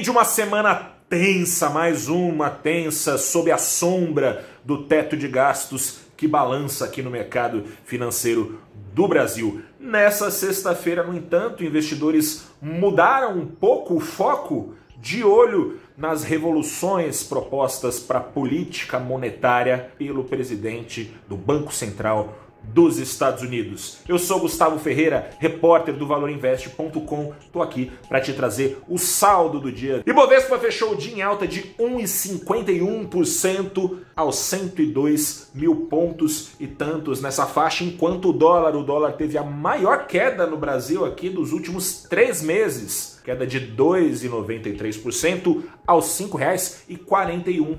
Fim de uma semana tensa, mais uma tensa, sob a sombra do teto de gastos que balança aqui no mercado financeiro do Brasil. Nessa sexta-feira, no entanto, investidores mudaram um pouco o foco de olho nas revoluções propostas para a política monetária pelo presidente do Banco Central dos Estados Unidos. Eu sou Gustavo Ferreira, repórter do ValorInvest.com. Tô aqui para te trazer o saldo do dia. Ibovespa fechou o dia em alta de 1,51% aos 102 mil pontos e tantos nessa faixa, enquanto o dólar, o dólar teve a maior queda no Brasil aqui dos últimos três meses, queda de 2,93% aos R$ 5,41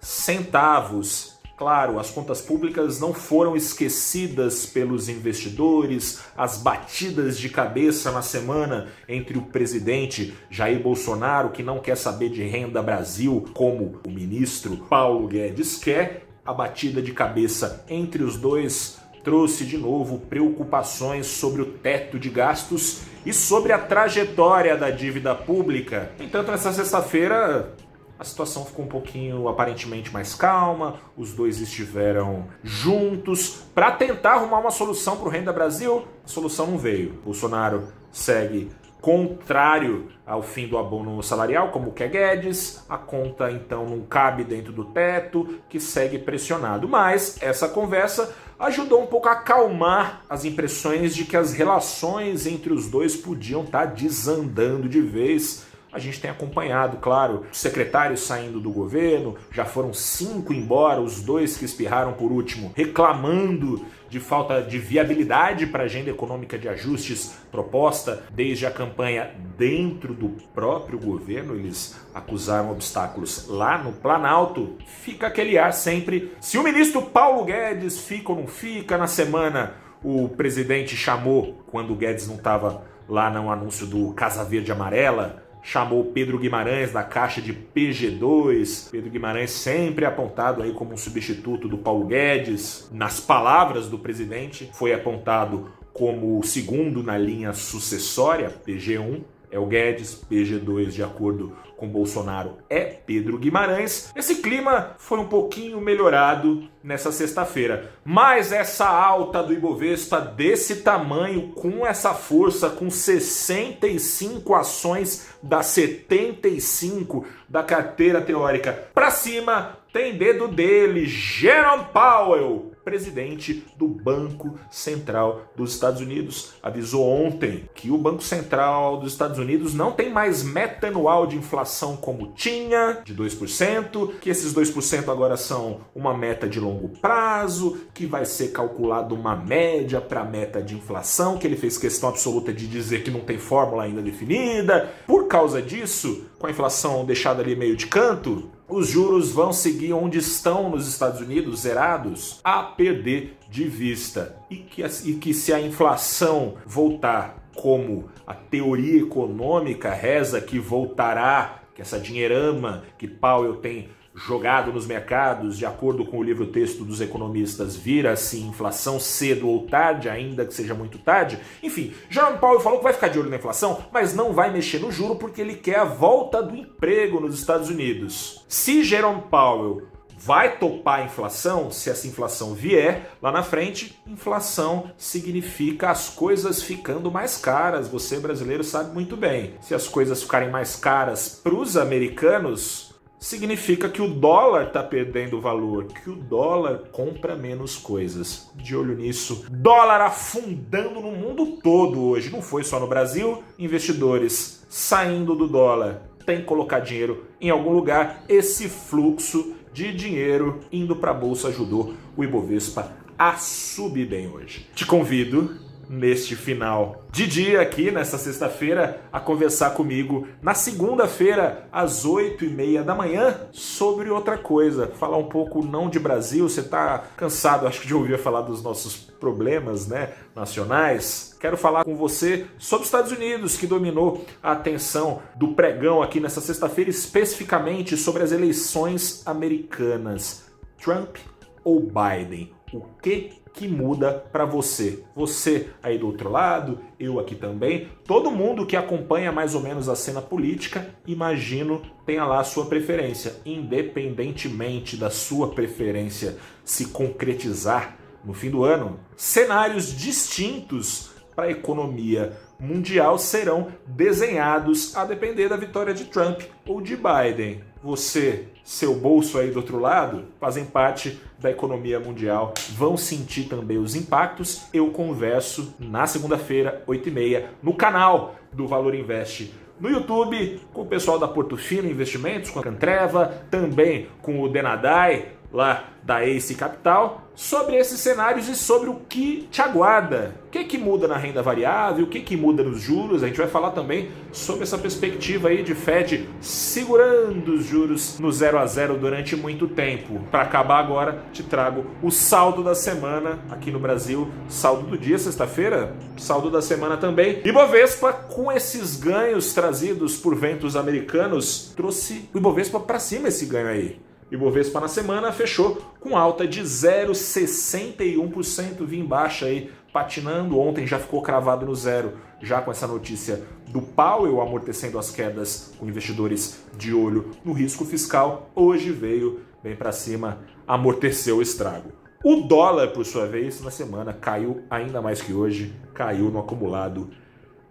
centavos. Claro, as contas públicas não foram esquecidas pelos investidores, as batidas de cabeça na semana entre o presidente Jair Bolsonaro, que não quer saber de renda Brasil, como o ministro Paulo Guedes quer, a batida de cabeça entre os dois trouxe de novo preocupações sobre o teto de gastos e sobre a trajetória da dívida pública. Entanto, nessa sexta-feira, a situação ficou um pouquinho aparentemente mais calma, os dois estiveram juntos para tentar arrumar uma solução para o Renda Brasil. A solução não veio. Bolsonaro segue contrário ao fim do abono salarial, como quer Guedes, a conta então não cabe dentro do teto, que segue pressionado. Mas essa conversa ajudou um pouco a acalmar as impressões de que as relações entre os dois podiam estar tá desandando de vez a gente tem acompanhado, claro, secretários saindo do governo, já foram cinco embora, os dois que espirraram por último, reclamando de falta de viabilidade para a agenda econômica de ajustes proposta desde a campanha dentro do próprio governo. Eles acusaram obstáculos lá no Planalto. Fica aquele ar sempre. Se o ministro Paulo Guedes fica ou não fica, na semana o presidente chamou, quando o Guedes não estava lá no anúncio do Casa Verde Amarela, chamou Pedro Guimarães da caixa de PG2. Pedro Guimarães sempre apontado aí como um substituto do Paulo Guedes. Nas palavras do presidente, foi apontado como o segundo na linha sucessória, PG1 é o Guedes, PG2 de acordo com Bolsonaro é Pedro Guimarães. Esse clima foi um pouquinho melhorado nessa sexta-feira, mas essa alta do Ibovespa desse tamanho, com essa força, com 65 ações das 75 da carteira teórica para cima, tem dedo dele, Jerome Powell, presidente do Banco Central dos Estados Unidos, avisou ontem que o Banco Central dos Estados Unidos não tem mais meta anual de inflação como tinha, de 2%, que esses 2% agora são uma meta de longo prazo, que vai ser calculado uma média para a meta de inflação, que ele fez questão absoluta de dizer que não tem fórmula ainda definida. Por causa disso, com a inflação deixada ali meio de canto, os juros vão seguir onde estão nos Estados Unidos, zerados, a perder de vista. E que, e que se a inflação voltar como a teoria econômica reza que voltará, que essa dinheirama que Powell tem jogado nos mercados, de acordo com o livro-texto dos economistas, vira-se inflação cedo ou tarde, ainda que seja muito tarde. Enfim, Jerome Powell falou que vai ficar de olho na inflação, mas não vai mexer no juro porque ele quer a volta do emprego nos Estados Unidos. Se Jerome Powell vai topar a inflação, se essa inflação vier lá na frente, inflação significa as coisas ficando mais caras. Você brasileiro sabe muito bem. Se as coisas ficarem mais caras para os americanos, significa que o dólar está perdendo valor, que o dólar compra menos coisas. De olho nisso, dólar afundando no mundo todo hoje, não foi só no Brasil. Investidores saindo do dólar, tem que colocar dinheiro em algum lugar. Esse fluxo de dinheiro indo para a bolsa ajudou o Ibovespa a subir bem hoje. Te convido neste final de dia aqui, nesta sexta-feira, a conversar comigo na segunda-feira, às oito e meia da manhã, sobre outra coisa. Falar um pouco não de Brasil, você está cansado, acho que de ouvir falar dos nossos problemas né, nacionais. Quero falar com você sobre os Estados Unidos, que dominou a atenção do pregão aqui nessa sexta-feira, especificamente sobre as eleições americanas. Trump ou Biden? O que que muda para você? Você aí do outro lado, eu aqui também, todo mundo que acompanha mais ou menos a cena política, imagino tenha lá a sua preferência, independentemente da sua preferência se concretizar no fim do ano. Cenários distintos para a economia mundial serão desenhados a depender da vitória de Trump ou de Biden. Você, seu bolso aí do outro lado, fazem parte da economia mundial, vão sentir também os impactos. Eu converso na segunda-feira, 8h30, no canal do Valor Investe no YouTube, com o pessoal da Portofino Investimentos, com a Cantreva, também com o Denadai, lá da Ace Capital, sobre esses cenários e sobre o que te aguarda. O que, que muda na renda variável, o que, que muda nos juros. A gente vai falar também sobre essa perspectiva aí de Fed segurando os juros no 0 a 0 durante muito tempo. Para acabar agora, te trago o saldo da semana aqui no Brasil, saldo do dia, sexta-feira, saldo da semana também. E Bovespa, com esses ganhos trazidos por ventos americanos, trouxe o Ibovespa para cima esse ganho aí. Ibovespa na semana fechou com alta de 0,61%, vim baixa aí, patinando. Ontem já ficou cravado no zero, já com essa notícia do Powell amortecendo as quedas com investidores de olho no risco fiscal. Hoje veio bem para cima, amorteceu o estrago. O dólar, por sua vez, na semana caiu ainda mais que hoje, caiu no acumulado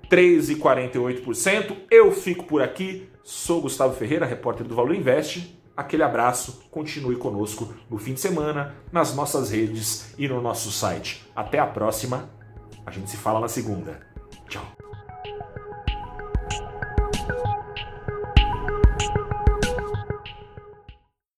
3,48%. Eu fico por aqui, sou Gustavo Ferreira, repórter do Valor Invest Aquele abraço, continue conosco no fim de semana, nas nossas redes e no nosso site. Até a próxima, a gente se fala na segunda. Tchau.